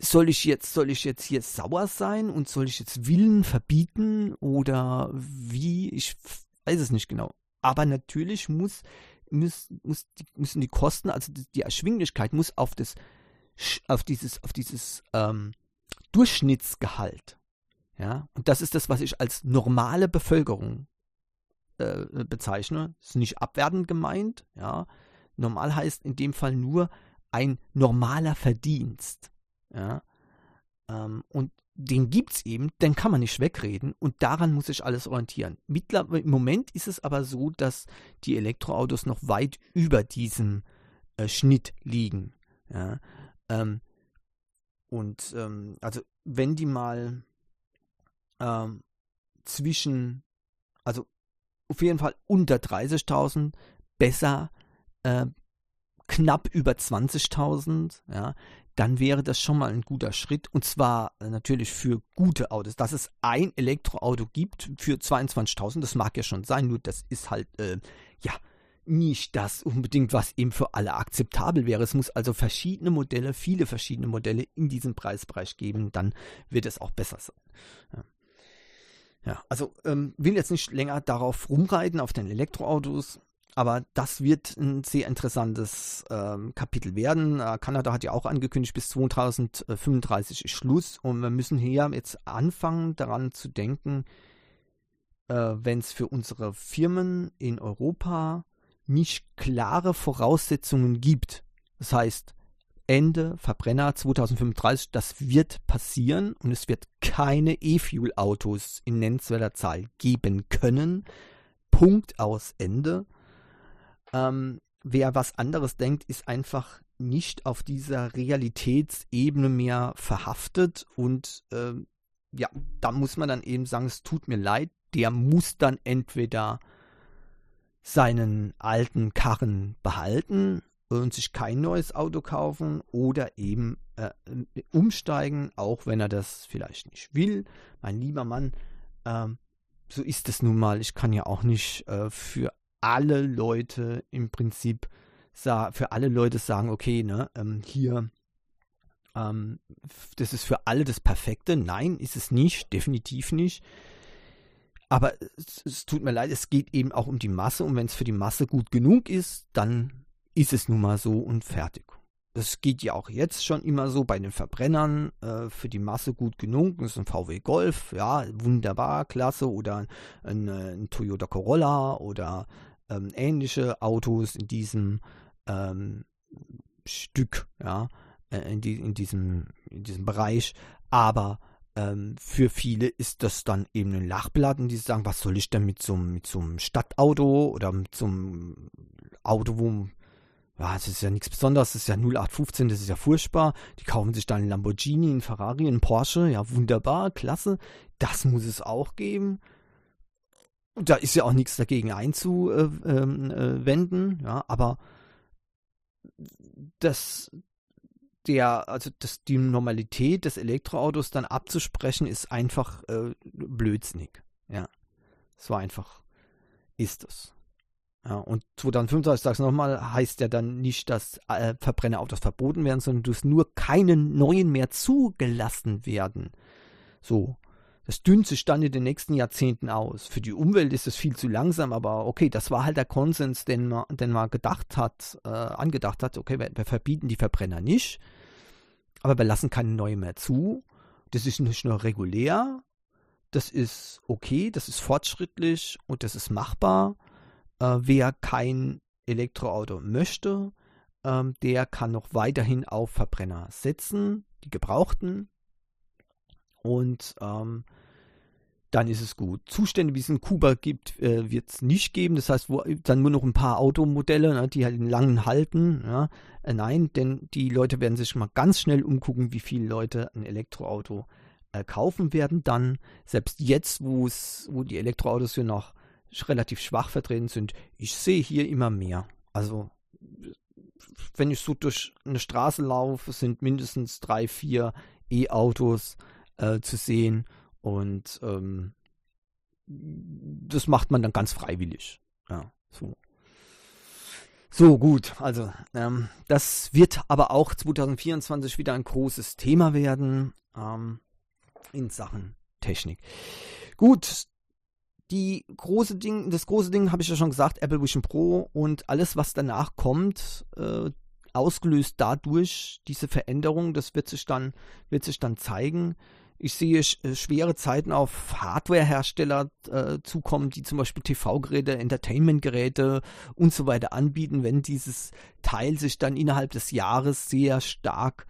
soll ich jetzt, soll ich jetzt hier sauer sein und soll ich jetzt Willen verbieten oder wie? Ich weiß es nicht genau. Aber natürlich muss, muss, muss müssen die Kosten, also die, die Erschwinglichkeit muss auf das, auf dieses, auf dieses ähm, Durchschnittsgehalt. Ja, und das ist das, was ich als normale Bevölkerung äh, bezeichne. Ist nicht abwertend gemeint. Ja, normal heißt in dem Fall nur ein normaler Verdienst. Ja? Ähm, und den gibt es eben, den kann man nicht wegreden und daran muss sich alles orientieren. Mittler Im Moment ist es aber so, dass die Elektroautos noch weit über diesem äh, Schnitt liegen. Ja? Ähm, und ähm, also wenn die mal ähm, zwischen, also auf jeden Fall unter 30.000, besser äh, knapp über 20.000, ja, dann wäre das schon mal ein guter Schritt. Und zwar äh, natürlich für gute Autos. Dass es ein Elektroauto gibt für 22.000, das mag ja schon sein, nur das ist halt, äh, ja, nicht das unbedingt, was eben für alle akzeptabel wäre. Es muss also verschiedene Modelle, viele verschiedene Modelle in diesem Preisbereich geben, dann wird es auch besser sein. Ja. Ja, also ähm, will jetzt nicht länger darauf rumreiten, auf den Elektroautos. Aber das wird ein sehr interessantes ähm, Kapitel werden. Äh, Kanada hat ja auch angekündigt, bis 2035 ist Schluss. Und wir müssen hier jetzt anfangen, daran zu denken, äh, wenn es für unsere Firmen in Europa nicht klare Voraussetzungen gibt. Das heißt, Ende Verbrenner 2035, das wird passieren und es wird keine E-Fuel-Autos in nennenswerter Zahl geben können. Punkt aus Ende. Ähm, wer was anderes denkt, ist einfach nicht auf dieser Realitätsebene mehr verhaftet und ähm, ja, da muss man dann eben sagen, es tut mir leid, der muss dann entweder seinen alten Karren behalten und sich kein neues Auto kaufen oder eben äh, umsteigen, auch wenn er das vielleicht nicht will. Mein lieber Mann, äh, so ist es nun mal. Ich kann ja auch nicht äh, für alle Leute im Prinzip für alle Leute sagen, okay, ne, ähm, hier, ähm, das ist für alle das Perfekte. Nein, ist es nicht, definitiv nicht. Aber es, es tut mir leid, es geht eben auch um die Masse und wenn es für die Masse gut genug ist, dann ist es nun mal so und fertig. Das geht ja auch jetzt schon immer so bei den Verbrennern äh, für die Masse gut genug. Das ist ein VW Golf, ja, wunderbar, klasse. Oder ein, äh, ein Toyota Corolla oder ähm, ähnliche Autos in diesem ähm, Stück, ja, äh, in, die, in, diesem, in diesem Bereich, aber äh, ähm, für viele ist das dann eben ein Lachblatt und die sagen, was soll ich denn mit so, mit so einem Stadtauto oder mit so einem Auto, wo ja, es ist ja nichts Besonderes, das ist ja 0815, das ist ja furchtbar. Die kaufen sich dann einen Lamborghini, einen Ferrari, einen Porsche, ja, wunderbar, klasse. Das muss es auch geben. Da ist ja auch nichts dagegen einzuwenden, ja, aber das, der, also das, die Normalität des Elektroautos dann abzusprechen, ist einfach äh, blödsinnig. Ja. So einfach ist es. Ja, und 2025, sagst du nochmal, heißt ja dann nicht, dass äh, Verbrennerautos verboten werden, sondern dass nur keine neuen mehr zugelassen werden. So. Das dünnt sich dann in den nächsten Jahrzehnten aus. Für die Umwelt ist es viel zu langsam, aber okay, das war halt der Konsens, den man, den man gedacht hat, äh, angedacht hat, okay, wir, wir verbieten die Verbrenner nicht, aber wir lassen keine neuen mehr zu. Das ist nicht nur regulär, das ist okay, das ist fortschrittlich und das ist machbar. Äh, wer kein Elektroauto möchte, ähm, der kann noch weiterhin auf Verbrenner setzen, die gebrauchten. Und ähm, dann ist es gut. Zustände, wie es in Kuba gibt, äh, wird es nicht geben. Das heißt, wo, dann nur noch ein paar Automodelle, ne, die halt in langen halten. Ja. Äh, nein, denn die Leute werden sich mal ganz schnell umgucken, wie viele Leute ein Elektroauto äh, kaufen werden. Dann, selbst jetzt, wo die Elektroautos hier noch relativ schwach vertreten sind, ich sehe hier immer mehr. Also, wenn ich so durch eine Straße laufe, sind mindestens drei, vier E-Autos äh, zu sehen. Und ähm, das macht man dann ganz freiwillig. Ja, so. So, gut, also ähm, das wird aber auch 2024 wieder ein großes Thema werden ähm, in Sachen Technik. Gut, die große Ding, das große Ding habe ich ja schon gesagt, Apple Vision Pro und alles, was danach kommt, äh, ausgelöst dadurch diese Veränderung, das wird sich dann, wird sich dann zeigen. Ich sehe äh, schwere Zeiten auf Hardware-Hersteller äh, zukommen, die zum Beispiel TV-Geräte, Entertainment-Geräte und so weiter anbieten, wenn dieses Teil sich dann innerhalb des Jahres sehr stark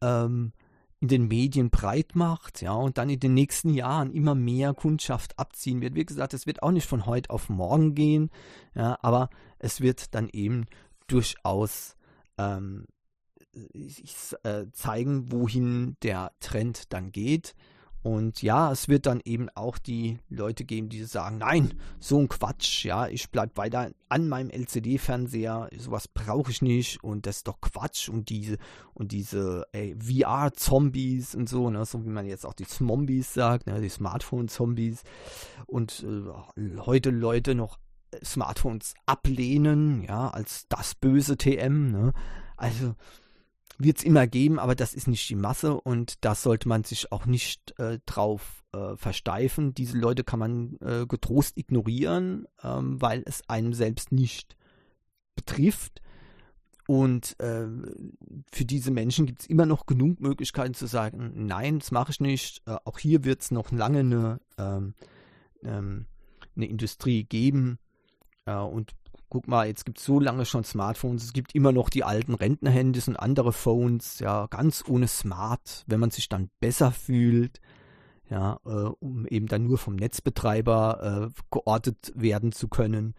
ähm, in den Medien breit macht, ja, und dann in den nächsten Jahren immer mehr Kundschaft abziehen wird. Wie gesagt, es wird auch nicht von heute auf morgen gehen, ja, aber es wird dann eben durchaus ähm, äh, zeigen, wohin der Trend dann geht. Und ja, es wird dann eben auch die Leute geben, die sagen, nein, so ein Quatsch, ja, ich bleibe weiter an meinem LCD-Fernseher, sowas brauche ich nicht und das ist doch Quatsch und diese und diese VR-Zombies und so, ne, so wie man jetzt auch die Zombies sagt, ne, die Smartphone-Zombies und äh, heute Leute noch Smartphones ablehnen, ja, als das böse TM, ne, also wird es immer geben, aber das ist nicht die Masse und da sollte man sich auch nicht äh, drauf äh, versteifen. Diese Leute kann man äh, getrost ignorieren, ähm, weil es einem selbst nicht betrifft. Und äh, für diese Menschen gibt es immer noch genug Möglichkeiten zu sagen, nein, das mache ich nicht. Äh, auch hier wird es noch lange eine, ähm, ähm, eine Industrie geben. Äh, und guck mal, jetzt gibt es so lange schon Smartphones, es gibt immer noch die alten Rentnerhandys und andere Phones, ja, ganz ohne Smart, wenn man sich dann besser fühlt, ja, äh, um eben dann nur vom Netzbetreiber äh, geortet werden zu können,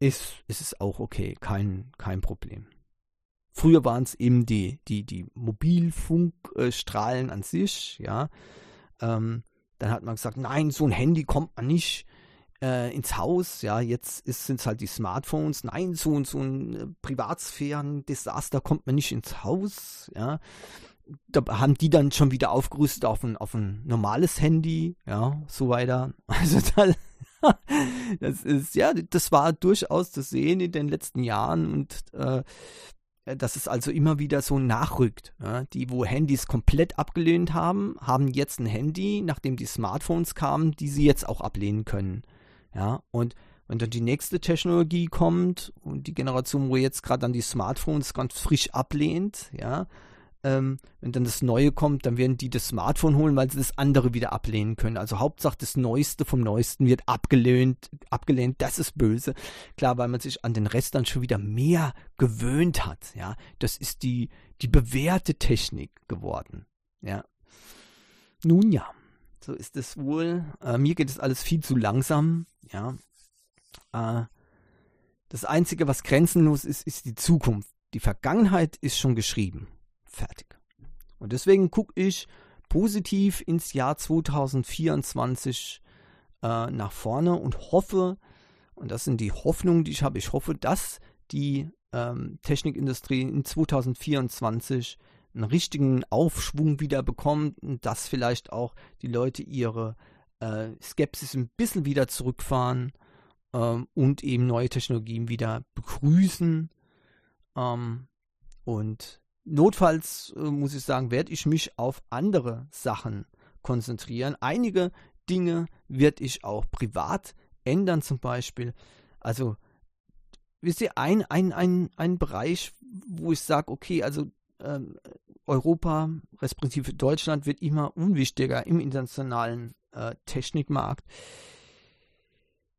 ist, ist es auch okay, kein, kein Problem. Früher waren es eben die, die, die Mobilfunkstrahlen an sich, ja. Ähm, dann hat man gesagt, nein, so ein Handy kommt man nicht äh, ins Haus. Ja, jetzt sind es halt die Smartphones. Nein, so, so ein äh, Privatsphären-Desaster kommt man nicht ins Haus. Ja, da haben die dann schon wieder aufgerüstet auf ein, auf ein normales Handy. Ja, so weiter. Also da, das ist, ja, das war durchaus zu sehen in den letzten Jahren und äh, dass es also immer wieder so nachrückt. Ja? Die, wo Handys komplett abgelehnt haben, haben jetzt ein Handy, nachdem die Smartphones kamen, die sie jetzt auch ablehnen können. Ja, und wenn dann die nächste Technologie kommt und die Generation, wo jetzt gerade dann die Smartphones ganz frisch ablehnt, ja, ähm, wenn dann das Neue kommt, dann werden die das Smartphone holen, weil sie das andere wieder ablehnen können. Also Hauptsache das Neueste vom Neuesten wird abgelehnt, abgelehnt, das ist böse. Klar, weil man sich an den Rest dann schon wieder mehr gewöhnt hat, ja. Das ist die, die bewährte Technik geworden, ja. Nun ja. So ist es wohl. Äh, mir geht es alles viel zu langsam, ja. Äh, das Einzige, was grenzenlos ist, ist die Zukunft. Die Vergangenheit ist schon geschrieben. Fertig. Und deswegen gucke ich positiv ins Jahr 2024 äh, nach vorne und hoffe, und das sind die Hoffnungen, die ich habe, ich hoffe, dass die ähm, Technikindustrie in 2024 einen richtigen Aufschwung wieder bekommt dass vielleicht auch die Leute ihre äh, Skepsis ein bisschen wieder zurückfahren ähm, und eben neue Technologien wieder begrüßen. Ähm, und notfalls, äh, muss ich sagen, werde ich mich auf andere Sachen konzentrieren. Einige Dinge werde ich auch privat ändern zum Beispiel. Also, wisst ihr, ein, ein, ein, ein Bereich, wo ich sage, okay, also ähm, Europa, respektive Deutschland, wird immer unwichtiger im internationalen äh, Technikmarkt.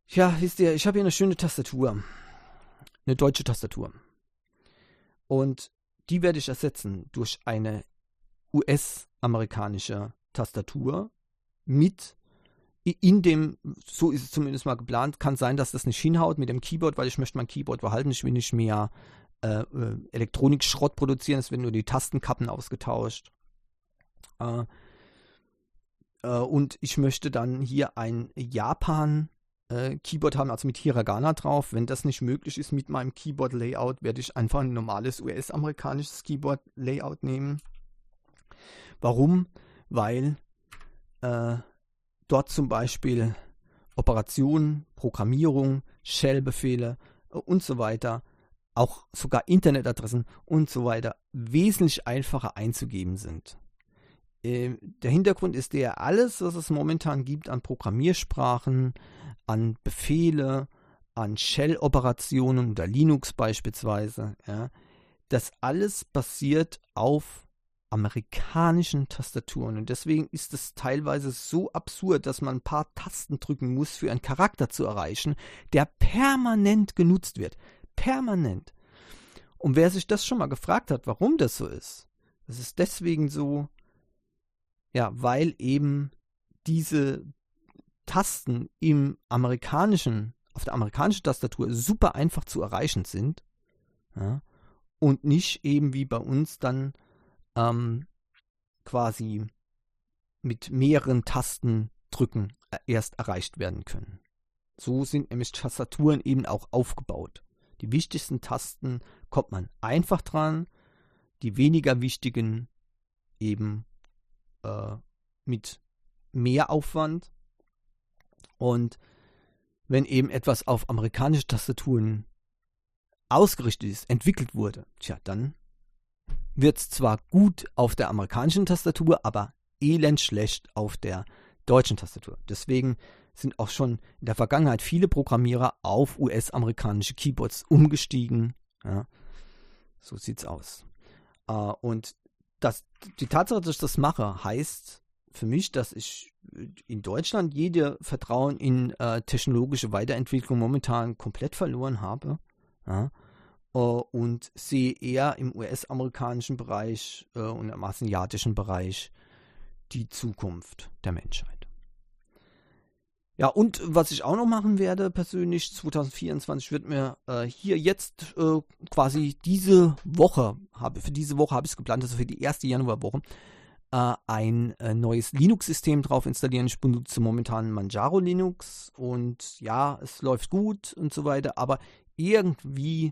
Ja, wisst ihr, ich habe hier eine schöne Tastatur. Eine deutsche Tastatur. Und die werde ich ersetzen durch eine US-amerikanische Tastatur mit in dem, so ist es zumindest mal geplant, kann sein, dass das nicht hinhaut mit dem Keyboard, weil ich möchte mein Keyboard behalten. Ich will nicht mehr äh, äh, Elektronikschrott produzieren, es werden nur die Tastenkappen ausgetauscht. Äh, äh, und ich möchte dann hier ein Japan äh, Keyboard haben, also mit Hiragana drauf. Wenn das nicht möglich ist mit meinem Keyboard-Layout, werde ich einfach ein normales US-amerikanisches Keyboard-Layout nehmen. Warum? Weil äh, dort zum Beispiel Operationen, Programmierung, Shell-Befehle und so weiter, auch sogar Internetadressen und so weiter wesentlich einfacher einzugeben sind. Ähm, der Hintergrund ist der, alles, was es momentan gibt an Programmiersprachen, an Befehle, an Shell-Operationen oder Linux beispielsweise, ja, das alles basiert auf amerikanischen Tastaturen. Und deswegen ist es teilweise so absurd, dass man ein paar Tasten drücken muss, für einen Charakter zu erreichen, der permanent genutzt wird. Permanent. Und wer sich das schon mal gefragt hat, warum das so ist, das ist deswegen so, ja, weil eben diese Tasten im amerikanischen, auf der amerikanischen Tastatur super einfach zu erreichen sind. Ja, und nicht eben wie bei uns dann ähm, quasi mit mehreren Tasten drücken äh, erst erreicht werden können. So sind nämlich Tastaturen eben auch aufgebaut. Die wichtigsten Tasten kommt man einfach dran, die weniger wichtigen eben äh, mit mehr Aufwand. Und wenn eben etwas auf amerikanische Tastaturen ausgerichtet ist, entwickelt wurde, tja, dann wird es zwar gut auf der amerikanischen Tastatur, aber elend schlecht auf der deutschen Tastatur. Deswegen sind auch schon in der Vergangenheit viele Programmierer auf US-amerikanische Keyboards umgestiegen. Ja, so sieht's aus. Äh, und das, die Tatsache, dass ich das mache, heißt für mich, dass ich in Deutschland jede Vertrauen in äh, technologische Weiterentwicklung momentan komplett verloren habe. Ja, äh, und sehe eher im US-amerikanischen Bereich äh, und im asiatischen Bereich die Zukunft der Menschheit. Ja, und was ich auch noch machen werde persönlich, 2024 wird mir äh, hier jetzt äh, quasi diese Woche, habe, für diese Woche habe ich es geplant, also für die erste Januarwoche, äh, ein äh, neues Linux-System drauf installieren. Ich benutze momentan Manjaro Linux und ja, es läuft gut und so weiter, aber irgendwie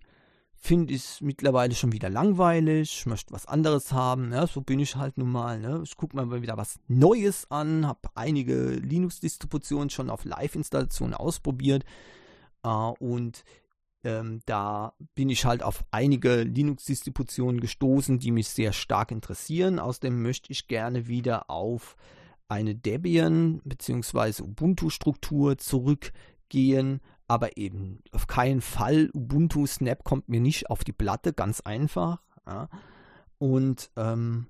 finde ich mittlerweile schon wieder langweilig, möchte was anderes haben. Ja, so bin ich halt nun mal. Ne? Ich gucke mir mal wieder was Neues an, habe einige Linux-Distributionen schon auf Live-Installationen ausprobiert äh, und ähm, da bin ich halt auf einige Linux-Distributionen gestoßen, die mich sehr stark interessieren. Außerdem möchte ich gerne wieder auf eine Debian bzw. Ubuntu-Struktur zurückgehen aber eben auf keinen Fall Ubuntu Snap kommt mir nicht auf die Platte, ganz einfach. Ja. Und ähm,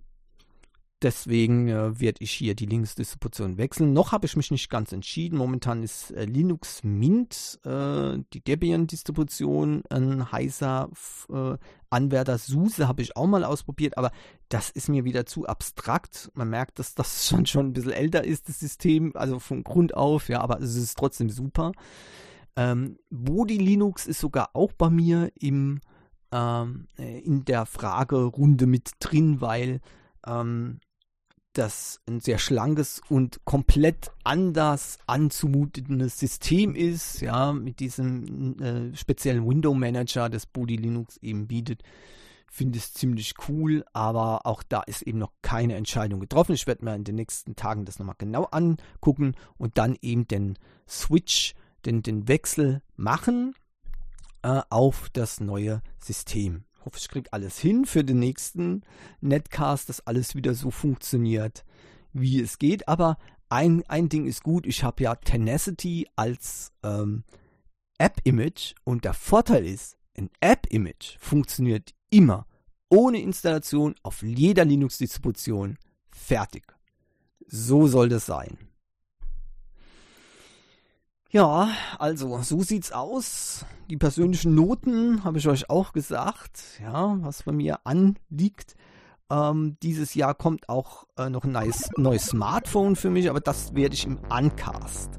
Deswegen äh, werde ich hier die Linux-Distribution wechseln. Noch habe ich mich nicht ganz entschieden. Momentan ist äh, Linux Mint, äh, die Debian-Distribution, ein heißer äh, Anwärter. SUSE habe ich auch mal ausprobiert, aber das ist mir wieder zu abstrakt. Man merkt, dass das schon, schon ein bisschen älter ist, das System, also von Grund auf, ja, aber es ist trotzdem super. Ähm, Body Linux ist sogar auch bei mir im, ähm, äh, in der Fragerunde mit drin, weil ähm, das ein sehr schlankes und komplett anders anzumutendes System ist, ja, mit diesem äh, speziellen Window Manager, das Body Linux eben bietet, finde ich ziemlich cool, aber auch da ist eben noch keine Entscheidung getroffen. Ich werde mir in den nächsten Tagen das nochmal genau angucken und dann eben den Switch, den, den Wechsel machen äh, auf das neue System hoffe, ich kriege alles hin für den nächsten Netcast, dass alles wieder so funktioniert, wie es geht. Aber ein, ein Ding ist gut, ich habe ja Tenacity als ähm, App-Image und der Vorteil ist, ein App-Image funktioniert immer ohne Installation auf jeder Linux-Distribution fertig. So soll das sein. Ja, also so sieht's aus. Die persönlichen Noten habe ich euch auch gesagt, ja, was bei mir anliegt. Ähm, dieses Jahr kommt auch äh, noch ein neues, neues Smartphone für mich, aber das werde ich im Uncast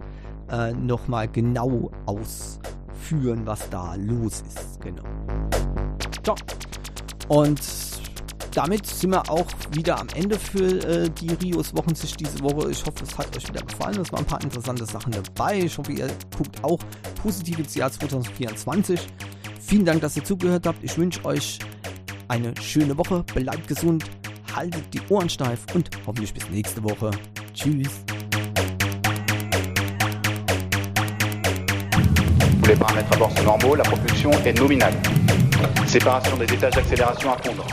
äh, nochmal genau ausführen, was da los ist. Genau. So. Und damit sind wir auch wieder am Ende für äh, die Rios Wochensicht diese Woche. Ich hoffe, es hat euch wieder gefallen. Es waren ein paar interessante Sachen dabei. Ich hoffe, ihr guckt auch positiv ins Jahr 2024. Vielen Dank, dass ihr zugehört habt. Ich wünsche euch eine schöne Woche. Bleibt gesund, haltet die Ohren steif und hoffentlich bis nächste Woche. Tschüss. Les paramètres à bord sont normaux, la propulsion est nominale. Séparation des étages d'accélération à fondre.